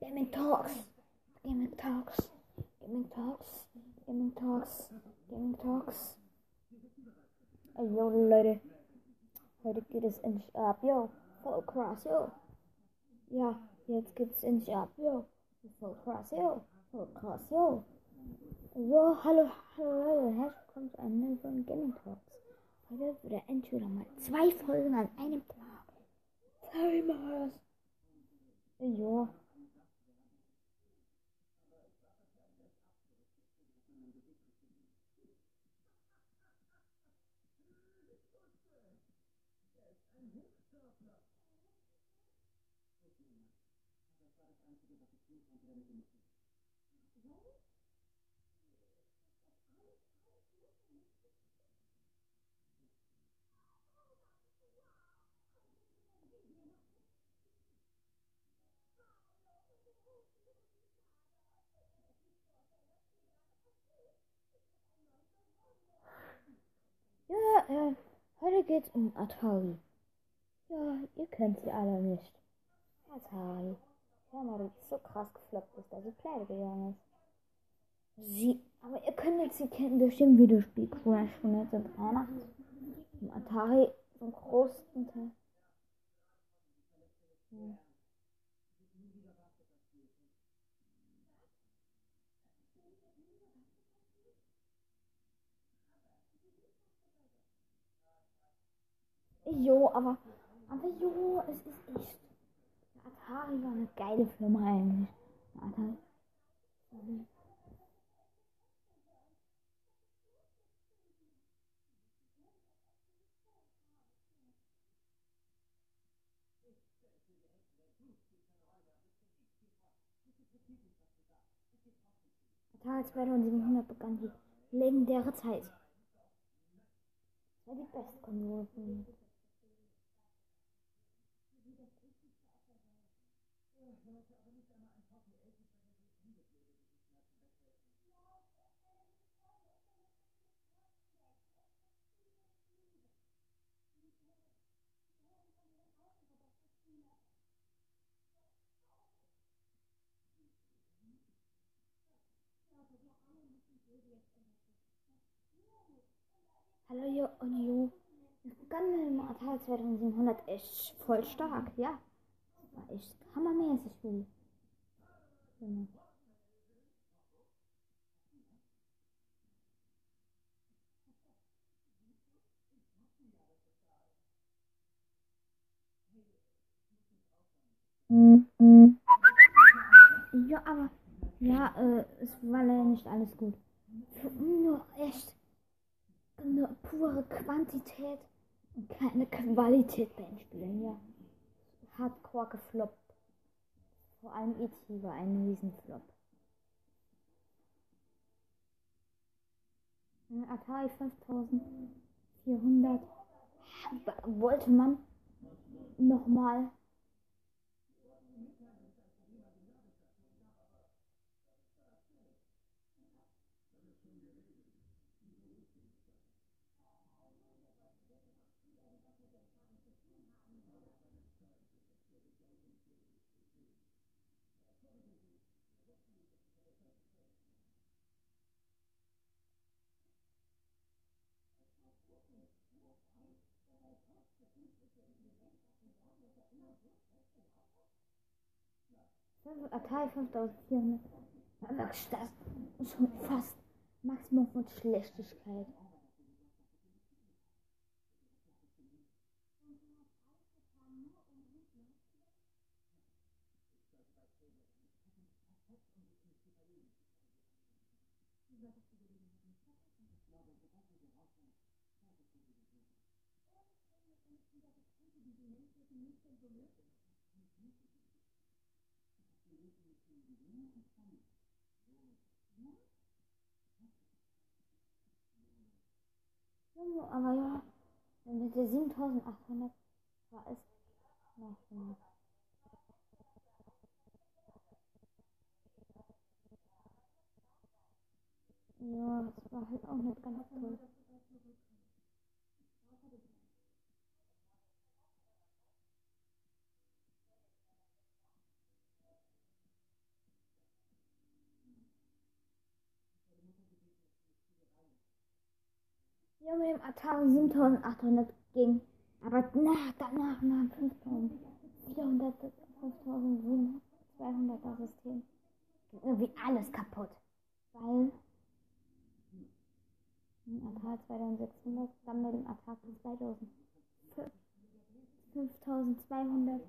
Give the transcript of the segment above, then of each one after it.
Gaming Talks, Gaming Talks, Gaming Talks, Gaming Talks, Gaming Talks. Jo Leute, heute geht es endlich ab, yo, voll krass, yo. Ja, jetzt geht's endlich ab, yo, voll krass, yo, voll krass, yo. Jo, hallo, hallo Leute, herzlich willkommen zu einem neuen Folge Gaming Talks. Heute wird wieder mal zwei Folgen an einem Tag. Zweimal. Jo. Ja, äh, heute geht's um Atari. Ja, ihr kennt sie alle nicht. Atari. Ja, mal, die ist so krass gefloppt ist, dass sie pleite gegangen ist. Sie, aber ihr könnt jetzt sie kennen durch den Videospiel Crash von 1983. Im Atari zum größten Teil. Ja. Jo, aber, aber jo, es ist echt. Atari war eine geile Firma eigentlich. Atari. Atari 2700 begann die legendäre Zeit. Das war die beste Konsole Hallo Jo und Jo. Mit dem Atari 2700 echt voll stark, ja. Das war echt hammermäßig gut. Genau. Ja, aber ja, äh, es war leider nicht alles gut. Nur echt nur pure Quantität und keine Qualität beim Spielen, ja. Hardcore gefloppt. Vor allem E.T. war ein Riesenflop. Ein Atari 5400 wollte man nochmal Atari 5400. Das ist schon fast Maximum von Schlechtigkeit. Aber ja, mit der 7800 war es noch mehr. Ja, das war halt auch nicht ganz toll. Ja, mit dem Atari 7800 ging. Aber nach, danach nach 5400, 5200 das System. Ging irgendwie alles kaputt. Weil ein Atari 2600, dann mit dem Atari 2000, 5200.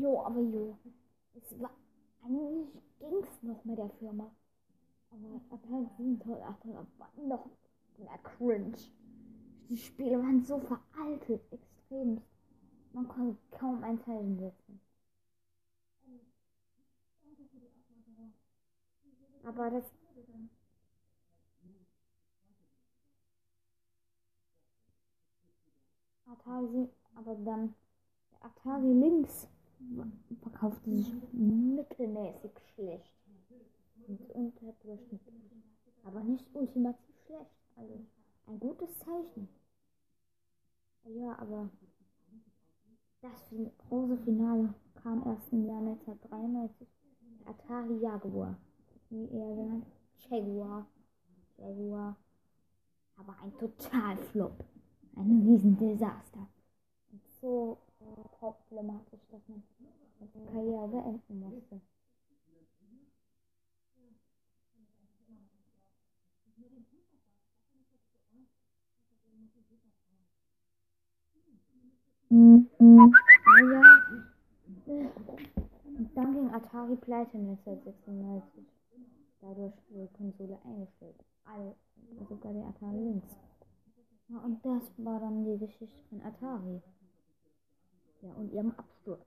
Jo, aber jo. Es war eigentlich ging's noch mit der Firma. Aber Atari 7800 war noch mehr cringe. Die Spiele waren so veraltet, extrem. Man konnte kaum ein Zeichen setzen. Aber das. Atari, aber dann der Atari Lynx verkaufte sich mittelmäßig schlecht und unterdurchschnittlich. Aber nicht ultimativ schlecht. Also ein gutes Zeichen. Ja, aber das große Finale kam erst im Jahr 1993. Der Atari Jaguar. Wie er genannt. Jaguar. Jaguar. Aber ein Totalflop. Ein Riesendesaster. Und so problematisch, dass man die Karriere beenden musste. Ah ja. Und dann ging Atari pleite 1996. Dadurch die Konsole eingestellt. All, sogar der Atari Lynx. Ja, und das war dann die Geschichte von Atari. Ja, und ihrem Absturz.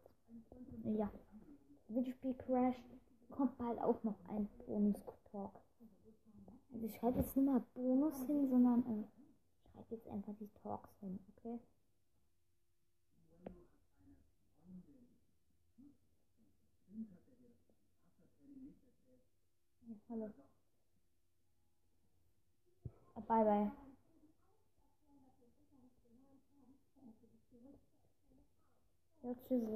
Ja. Videospiel Crash kommt bald auch noch ein Bonus-Talk. Also ich schreibe jetzt nicht mal Bonus hin, sondern äh, ich schreibe jetzt einfach die Talks hin, okay? Ja, hallo. Bye bye. Ja, tschüss.